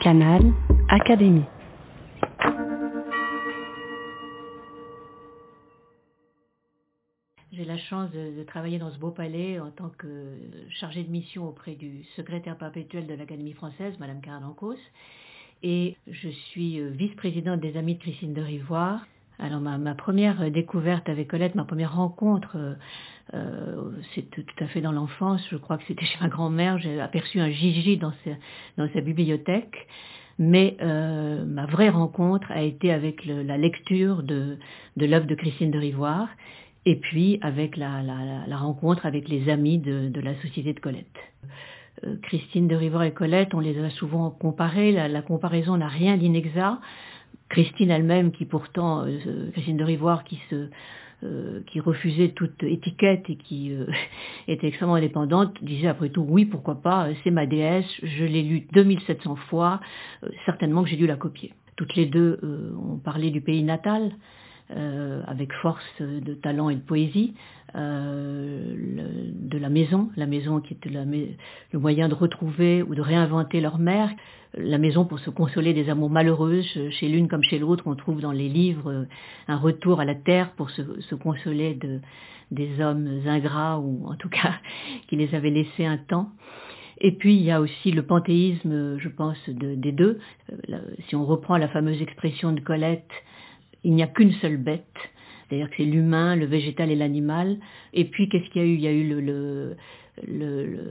Canal Académie. J'ai la chance de, travailler dans ce beau palais en tant que chargée de mission auprès du secrétaire perpétuel de l'Académie française, Madame Caradancos. Et je suis euh, vice-présidente des Amis de Christine de Rivoire. Alors ma, ma première découverte avec Colette, ma première rencontre, euh, euh, c'est tout à fait dans l'enfance. Je crois que c'était chez ma grand-mère. J'ai aperçu un Gigi dans sa, dans sa bibliothèque. Mais euh, ma vraie rencontre a été avec le, la lecture de, de l'œuvre de Christine de Rivoire et puis avec la, la, la rencontre avec les amis de, de la Société de Colette. Euh, Christine de Rivoire et Colette, on les a souvent comparées. La, la comparaison n'a rien d'inexact. Christine elle-même, qui pourtant, euh, Christine de Rivoire, qui se euh, qui refusait toute étiquette et qui euh, était extrêmement indépendante, disait après tout oui, pourquoi pas, c'est ma déesse, je l'ai lu 2700 fois, euh, certainement que j'ai dû la copier. Toutes les deux euh, ont parlé du pays natal, euh, avec force de talent et de poésie, euh, de la maison, la maison qui la, le moyen de retrouver ou de réinventer leur mère, la maison pour se consoler des amours malheureuses, chez l'une comme chez l'autre, on trouve dans les livres un retour à la terre pour se, consoler de, des hommes ingrats ou en tout cas qui les avaient laissés un temps. Et puis il y a aussi le panthéisme, je pense, de, des deux. Si on reprend la fameuse expression de Colette, il n'y a qu'une seule bête, c'est-à-dire que c'est l'humain, le végétal et l'animal. Et puis qu'est-ce qu'il y a eu? Il y a eu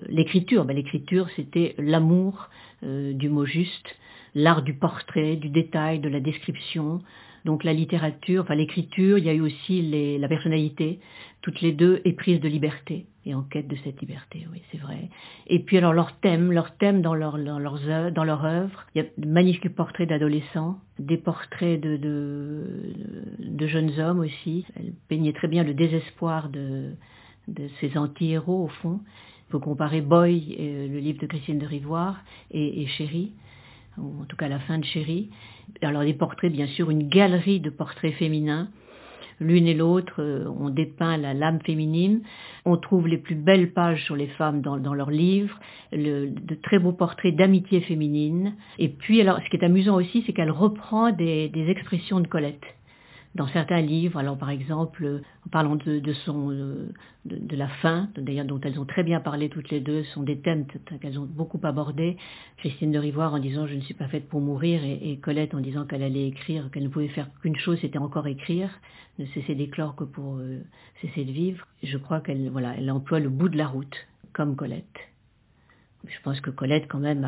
l'écriture. Ben, l'écriture, c'était l'amour euh, du mot juste, l'art du portrait, du détail, de la description. Donc la littérature, enfin l'écriture, il y a eu aussi les, la personnalité, toutes les deux éprises de liberté et en quête de cette liberté, oui, c'est vrai. Et puis alors leur thème, leur thème dans leur, dans leurs œuvres, dans leur œuvre, il y a de magnifiques portraits d'adolescents, des portraits de, de, de jeunes hommes aussi. Elle peignait très bien le désespoir de, de ces anti-héros au fond. Il faut comparer Boy, euh, le livre de Christine de Rivoire, et, et Chéri, en tout cas la fin de Chéri. Alors des portraits, bien sûr, une galerie de portraits féminins. L'une et l'autre euh, ont dépeint la lame féminine. On trouve les plus belles pages sur les femmes dans, leurs livres, de très beaux portraits d'amitié féminine. Et puis, alors, ce qui est amusant aussi, c'est qu'elle reprend des, des expressions de Colette dans certains livres, alors par exemple, en parlant de, de son, de, de, la fin, d'ailleurs dont elles ont très bien parlé toutes les deux, sont des thèmes qu'elles ont beaucoup abordés. Christine de Rivoire en disant je ne suis pas faite pour mourir et, et Colette en disant qu'elle allait écrire, qu'elle ne pouvait faire qu'une chose, c'était encore écrire, ne cesser d'éclore que pour euh, cesser de vivre. Je crois qu'elle voilà, elle emploie le bout de la route, comme Colette. Je pense que Colette, quand même,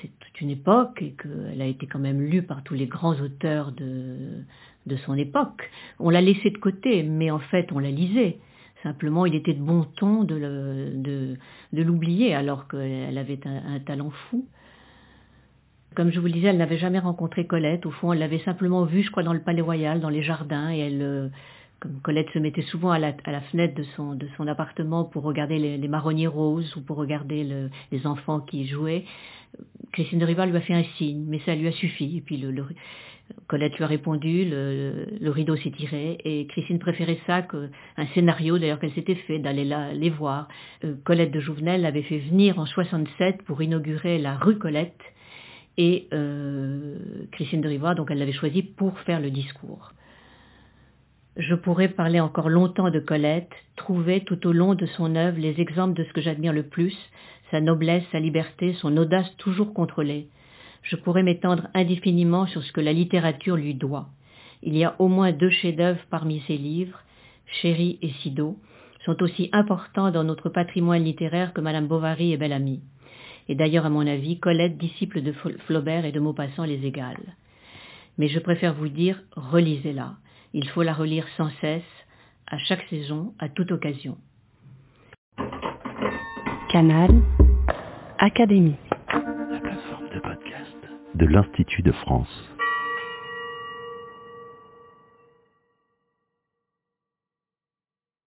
c'est toute une époque et qu'elle a été quand même lue par tous les grands auteurs de, de son époque. On l'a laissée de côté, mais en fait, on la lisait. Simplement, il était de bon ton de, le, de, de l'oublier, alors qu'elle avait un, un, talent fou. Comme je vous le disais, elle n'avait jamais rencontré Colette. Au fond, elle l'avait simplement vue, je crois, dans le Palais Royal, dans les jardins, et elle, comme Colette se mettait souvent à la, fenêtre de son, appartement pour regarder les, marronniers roses ou pour regarder le, les enfants qui jouaient, Christine de Rival lui a fait un signe, mais ça lui a suffi. Et puis le, le, Colette lui a répondu, le, rideau s'est tiré et Christine préférait ça qu'un scénario d'ailleurs qu'elle s'était fait d'aller les voir. Euh, Colette de Jouvenel l'avait fait venir en 67 pour inaugurer la rue Colette et euh, Christine de Rivoire, donc elle l'avait choisi pour faire le discours. Je pourrais parler encore longtemps de Colette, trouver tout au long de son œuvre les exemples de ce que j'admire le plus, sa noblesse, sa liberté, son audace toujours contrôlée je pourrais m'étendre indéfiniment sur ce que la littérature lui doit. Il y a au moins deux chefs-d'œuvre parmi ses livres, Chéri et Sido, sont aussi importants dans notre patrimoine littéraire que Madame Bovary et Bellamy. Et d'ailleurs, à mon avis, Colette, disciple de Flaubert et de Maupassant, les égale. Mais je préfère vous dire, relisez-la. Il faut la relire sans cesse, à chaque saison, à toute occasion. Canal Académie de l'Institut de France.